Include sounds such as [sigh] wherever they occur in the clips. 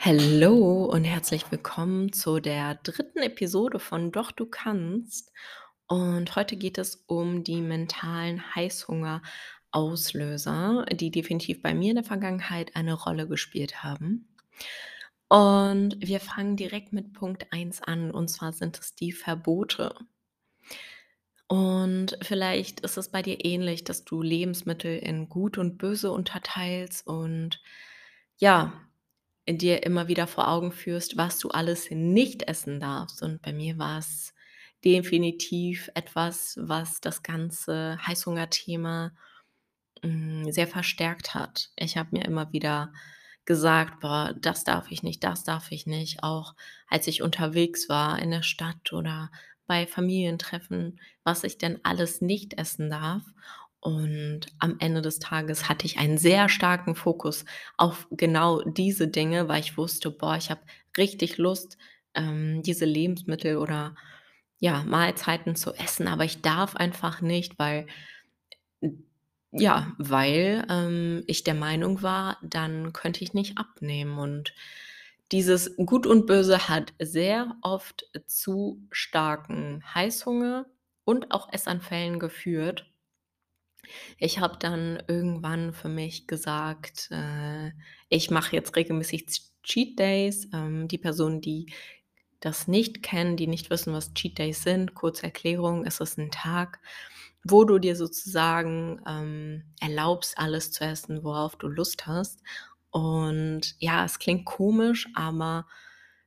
Hallo und herzlich willkommen zu der dritten Episode von Doch du kannst. Und heute geht es um die mentalen Heißhungerauslöser, die definitiv bei mir in der Vergangenheit eine Rolle gespielt haben. Und wir fangen direkt mit Punkt 1 an, und zwar sind es die Verbote. Und vielleicht ist es bei dir ähnlich, dass du Lebensmittel in gut und böse unterteilst und ja, dir immer wieder vor Augen führst, was du alles nicht essen darfst. Und bei mir war es definitiv etwas, was das ganze Heißhungerthema hm, sehr verstärkt hat. Ich habe mir immer wieder gesagt: „Boah, das darf ich nicht, das darf ich nicht.“ Auch als ich unterwegs war in der Stadt oder bei Familientreffen, was ich denn alles nicht essen darf. Und am Ende des Tages hatte ich einen sehr starken Fokus auf genau diese Dinge, weil ich wusste: „Boah, ich habe richtig Lust, ähm, diese Lebensmittel oder, ja, Mahlzeiten zu essen, aber ich darf einfach nicht, weil ja, weil, ähm, ich der Meinung war, dann könnte ich nicht abnehmen. Und dieses Gut und Böse hat sehr oft zu starken Heißhunger und auch Essanfällen geführt. Ich habe dann irgendwann für mich gesagt, äh, ich mache jetzt regelmäßig Cheat Days. Ähm, die Personen, die das nicht kennen, die nicht wissen, was Cheat Days sind, kurze Erklärung, es ist 'n Tag, wo du dir sozusagen, ähm, erlaubst, alles zu essen, worauf du Lust hast. Und ja, es klingt komisch, aber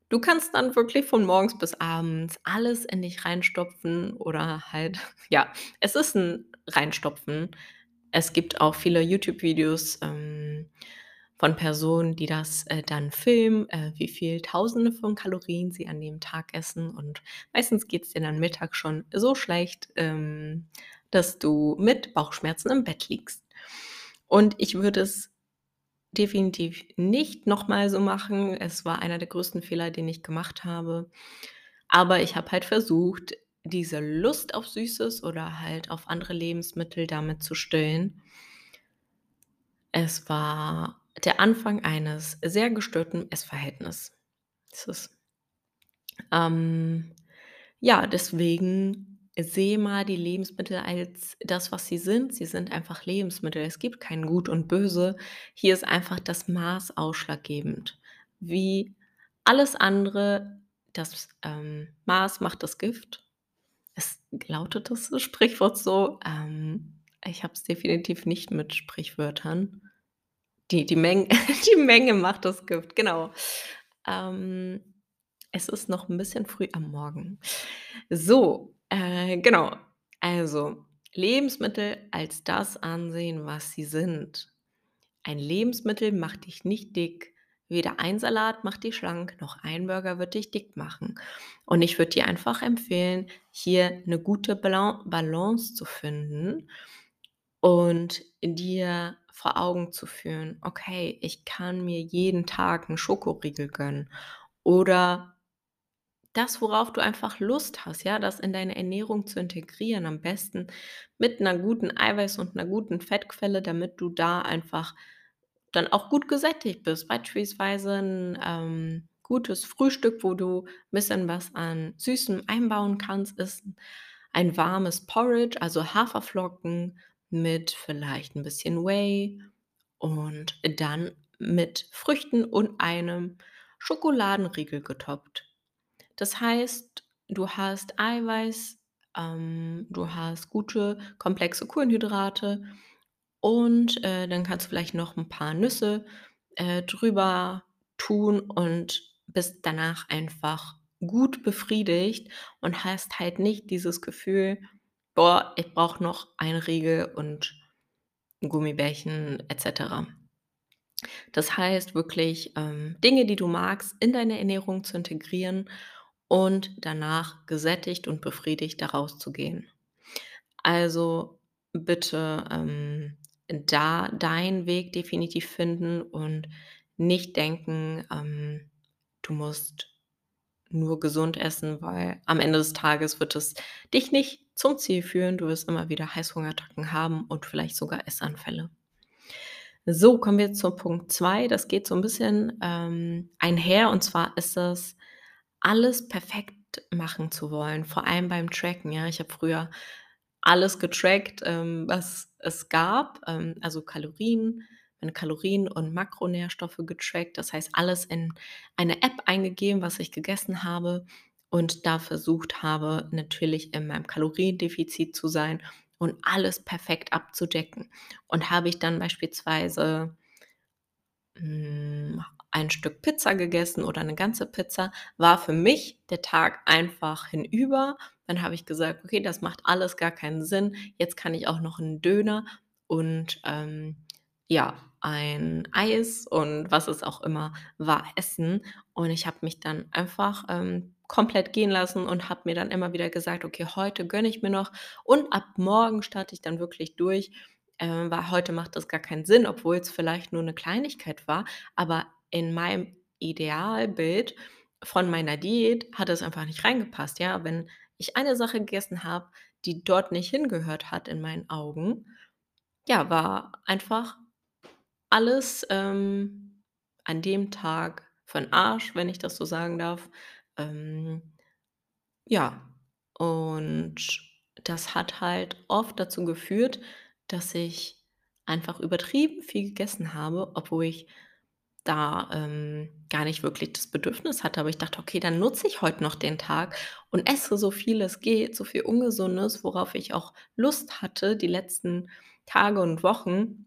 du kannst dann wirklich von morgens bis abends alles in dich reinstopfen oder halt [laughs] ja, es ist 'n Reinstopfen. Es gibt auch viele YouTube-Videos, ähm, von Personen, die das, äh, dann filmen, äh, wie viel Tausende von Kalorien sie an dem Tag essen. Und meistens geht's dir dann mittags schon so schlecht, ähm, dass du mit Bauchschmerzen im Bett liegst. Und ich würde es definitiv nicht noch mal so machen. Es war einer der größten Fehler, den ich gemacht habe. Aber ich habe halt versucht, diese Lust auf Süßes oder halt auf andere Lebensmittel damit zu stillen. Es war der Anfang eines sehr gestörten Essverhältnis ist es. Ähm, ja, deswegen sehe mal die Lebensmittel als das, was sie sind. Sie sind einfach Lebensmittel. Es gibt kein Gut und Böse. Hier ist einfach das Maß ausschlaggebend. Wie alles andere, das, ähm, Maß macht das Gift. Es lautet das [laughs] Sprichwort so. Ähm, ich habe es definitiv nicht mit Sprichwörtern. Die die Meng [laughs] die Menge macht das Gift, genau. Ähm, es ist noch 'n bisschen früh am Morgen. So, äh, genau. Also, Lebensmittel als das ansehen, was sie sind. Ein Lebensmittel macht dich nicht dick. Weder ein Salat macht dich schlank, noch ein Burger wird dich dick machen. Und ich würde dir einfach empfehlen, hier 'ne gute Balance zu finden und dir vor Augen zu führen: „Okay, ich kann mir jeden Tag 'n Schokoriegel gönnen.“ Oder das, worauf du einfach Lust hast, ja, das in deine Ernährung zu integrieren, am besten mit 'ner guten Eiweiß und 'ner guten Fettquelle, damit du da einfach dann auch gut gesättigt bist. Beispielsweise 'n, ähm, gutes Frühstück, wo du bisschen was an Süßem einbauen kannst, ist ein warmes Porridge, also Haferflocken mit vielleicht 'n bisschen Whey und dann mit Früchten und einem Schokoladenriegel getoppt. Das heißt, du hast Eiweiß, ähm, du hast gute, komplexe Kohlenhydrate und, äh, dann kannst du vielleicht noch 'n paar Nüsse, äh, drüber tun und bist danach einfach gut befriedigt und hast halt nicht dieses Gefühl: „Boah, ich brauche noch einen Riegel und Gummibärchen“ et cetera. Das heißt wirklich, ähm, Dinge, die du magst, in deine Ernährung zu integrieren und danach gesättigt und befriedigt da rauszugehen. Also, bitte, ähm, da deinen Weg definitiv finden und nicht denken, ähm, du musst nur gesund essen, weil am Ende des Tages wird es dich nicht zum Ziel führen. Du wirst immer wieder Heißhungerattacken haben und vielleicht sogar Essanfälle. So, kommen wir zu Punkt 2. Das geht so 'n bisschen, ähm, einher und zwar ist das, alles perfekt machen zu wollen, vor allem beim Tracken, ja? Ich habe früher alles getrackt, ähm, was es gab, ähm, also Kalorien meine Kalorien und Makronährstoffe getrackt. Das heißt, alles in eine App eingegeben, was ich gegessen habe und da versucht habe, natürlich in meinem Kaloriendefizit zu sein und alles perfekt abzudecken. Und habe ich dann beispielsweise hm, ein Stück Pizza gegessen oder 'ne ganze Pizza, war für mich der Tag einfach hinüber. Dann habe ich gesagt: „Okay, das macht alles gar keinen Sinn. Jetzt kann ich auch noch 'n Döner und, ähm, ja, ein Eis und was es auch immer war, essen.“ Und ich habe mich dann einfach, ähm, komplett gehen lassen und habe mir dann immer wieder gesagt: „Okay, heute gönne ich mir noch und ab morgen starte ich dann wirklich durch.“ Ähm, weil heute macht das gar keinen Sinn, obwohl's vielleicht nur 'ne Kleinigkeit war, aber in meinem Idealbild von meiner Diät hat es einfach nicht reingepasst, ja? Wenn ich eine Sache gegessen habe, die dort nicht hingehört hat in meinen Augen, ja, war einfach alles, ähm, an dem Tag für 'n Arsch, wenn ich das so sagen darf. Ähm, ja, und das hat halt oft dazu geführt, dass ich einfach übertrieben viel gegessen habe, obwohl ich da, ähm, gar nicht wirklich das Bedürfnis hatte. Aber ich dachte: „Okay, dann nutze ich heute noch den Tag und esse so viel es geht, so viel Ungesundes, worauf ich auch Lust hatte die letzten Tage und Wochen.“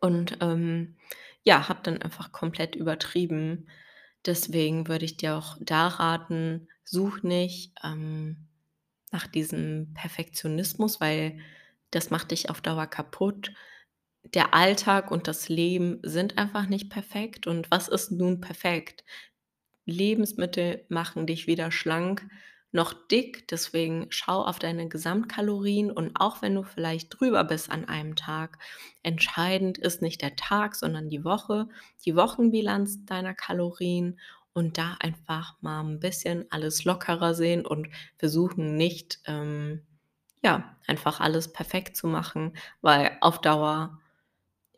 Und, ähm, ja, habe dann einfach komplett übertrieben. Deswegen würde ich dir auch da raten, such nicht, ähm, nach diesem Perfektionismus, weil das macht dich auf Dauer kaputt. Der Alltag und das Leben sind einfach nicht perfekt. Und was ist nun perfekt? Lebensmittel machen dich weder schlank noch dick, deswegen schau auf deine Gesamtkalorien und auch wenn du vielleicht drüber bist an einem Tag, entscheidend ist nicht der Tag, sondern die Woche, die Wochenbilanz deiner Kalorien und da einfach mal 'n bisschen alles lockerer sehen und versuchen nicht, ähm, ja, einfach alles perfekt zu machen, weil auf Dauer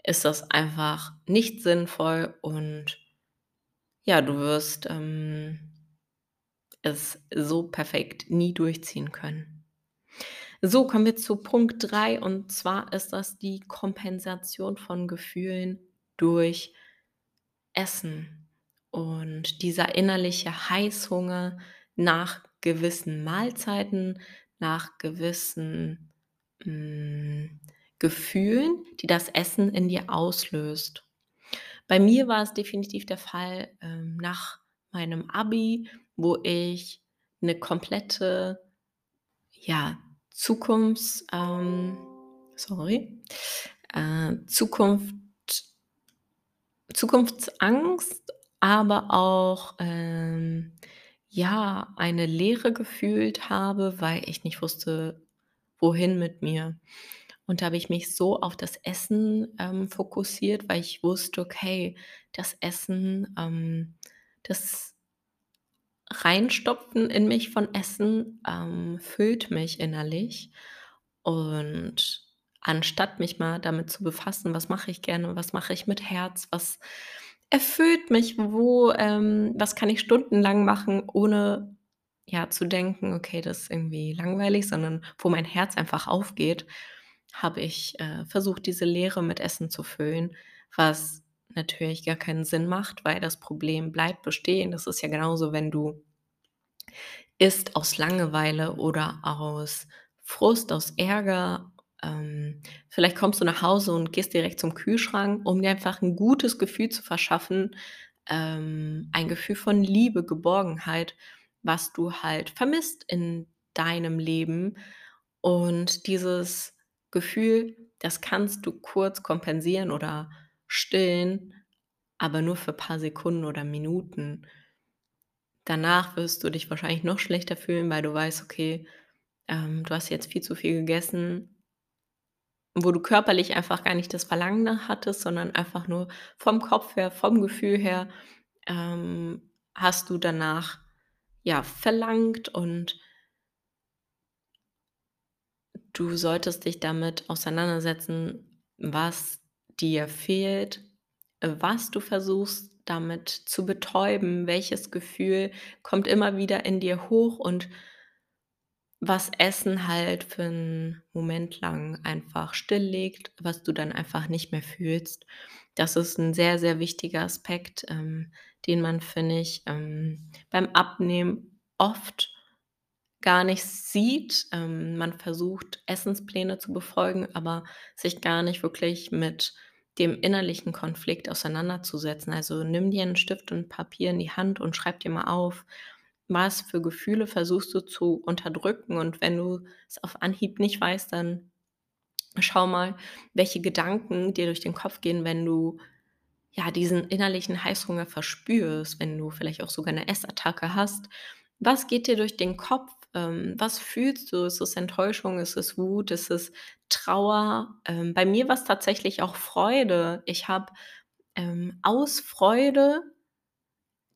ist das einfach nicht sinnvoll und ja, du wirst, ähm es so perfekt nie durchziehen können. So, kommen wir zu Punkt 3 und zwar ist das die Kompensation von Gefühlen durch Essen. Und dieser innerliche Heißhunger nach gewissen Mahlzeiten, nach gewissen, hm, Gefühlen, die das Essen in dir auslöst. Bei mir war es definitiv der Fall, ähm, nach meinem Abi, wo ich 'ne komplette, ja, Zukunfts ähm, sorry, äh, Zukunft Zukunftsangst, aber auch, ähm, ja, eine Leere gefühlt habe, weil ich nicht wusste, wohin mit mir. Und da habe ich mich so auf das Essen, ähm, fokussiert, weil ich wusste: „Okay, das Essen, ähm, das Reinstopfen in mich von Essen, ähm, füllt mich innerlich.“ Und anstatt mich mal damit zu befassen: „Was mache ich gerne? Was mache ich mit Herz? Was erfüllt mich? Wo ähm, was kann ich stundenlang machen, ohne, ja, zu denken: ‚Okay, das ist irgendwie langweilig‘“, sondern wo mein Herz einfach aufgeht, habe ich, äh, versucht, diese Leere mit Essen zu füllen, was natürlich gar keinen Sinn macht, weil das Problem bleibt bestehen. Das ist ja genauso, wenn du isst aus Langeweile oder aus Frust, aus Ärger. Ähm, vielleicht kommst du nach Hause und gehst direkt zum Kühlschrank, um dir einfach 'n gutes Gefühl zu verschaffen, ähm, ein Gefühl von Liebe, Geborgenheit, was du halt vermisst in deinem Leben. Und dieses Gefühl, das kannst du kurz kompensieren oder stillen, aber nur für paar Sekunden oder Minuten. Danach wirst du dich wahrscheinlich noch schlechter fühlen, weil du weißt: „Okay, ähm, du hast jetzt viel zu viel gegessen“ wo du körperlich einfach gar nicht das Verlangen nach hattest, sondern einfach nur vom Kopf her, vom Gefühl her, ähm, hast du danach, ja, verlangt und du solltest dich damit auseinandersetzen, was dir fehlt, was du versuchst damit zu betäuben, welches Gefühl kommt immer wieder in dir hoch und was Essen halt für 'n Moment lang einfach stilllegt, was du dann einfach nicht mehr fühlst. Das ist 'n sehr, sehr wichtiger Aspekt, ähm, den man, finde ich, ähm, beim Abnehmen oft gar nicht sieht. Ähm, man versucht, Essenspläne zu befolgen, aber sich gar nicht wirklich mit dem innerlichen Konflikt auseinanderzusetzen. Also, nimm dir 'n Stift und Papier in die Hand und schreib dir mal auf, was für Gefühle versuchst du zu unterdrücken und wenn du es auf Anhieb nicht weißt, dann schau mal, welche Gedanken dir durch den Kopf gehen, wenn du, ja, diesen innerlichen Heißhunger verspürst, wenn du vielleicht auch sogar 'ne Essattacke hast. Was geht dir durch den Kopf? Ähm, was fühlst du? Ist es Enttäuschung? Ist es Wut? Ist es Trauer? Ähm, bei mir war's tatsächlich auch Freude. Ich habe, ähm, aus Freude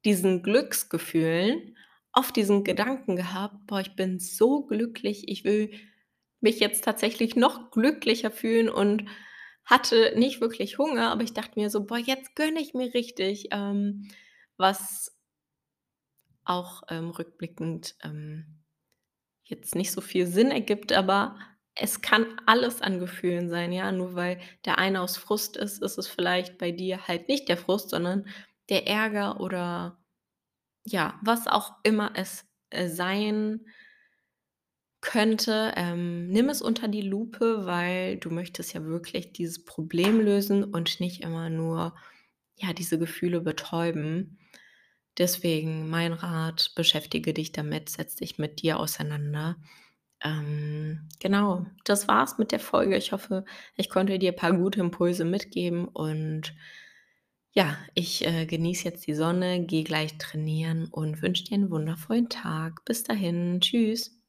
diesen Glücksgefühlen oft diesen Gedanken gehabt: „Boah, ich bin so glücklich, ich will mich jetzt tatsächlich noch glücklicher fühlen“ und hatte nicht wirklich Hunger, aber ich dachte mir so: „Boah, jetzt gönne ich mir richtig“, ähm, was auch, ähm, rückblickend, ähm, jetzt nicht so viel Sinn ergibt, aber es kann alles an Gefühlen sein, ja? Nur weil der eine aus Frust ist, ist es vielleicht bei dir halt nicht der Frust, sondern der Ärger oder ja, was auch immer es, äh, sein könnte. Ähm, nimm es unter die Lupe, weil du möchtest ja wirklich dieses Problem lösen und nicht immer nur, ja, diese Gefühle betäuben. Deswegen mein Rat: Beschäftige dich damit, setz dich mit dir auseinander. Ähm, genau, das war's mit der Folge. Ich hoffe, ich konnte dir paar gute Impulse mitgeben und ja, ich, äh, genieße jetzt die Sonne, gehe gleich trainieren und wünsche dir 'n wundervollen Tag. Bis dahin, tschüss.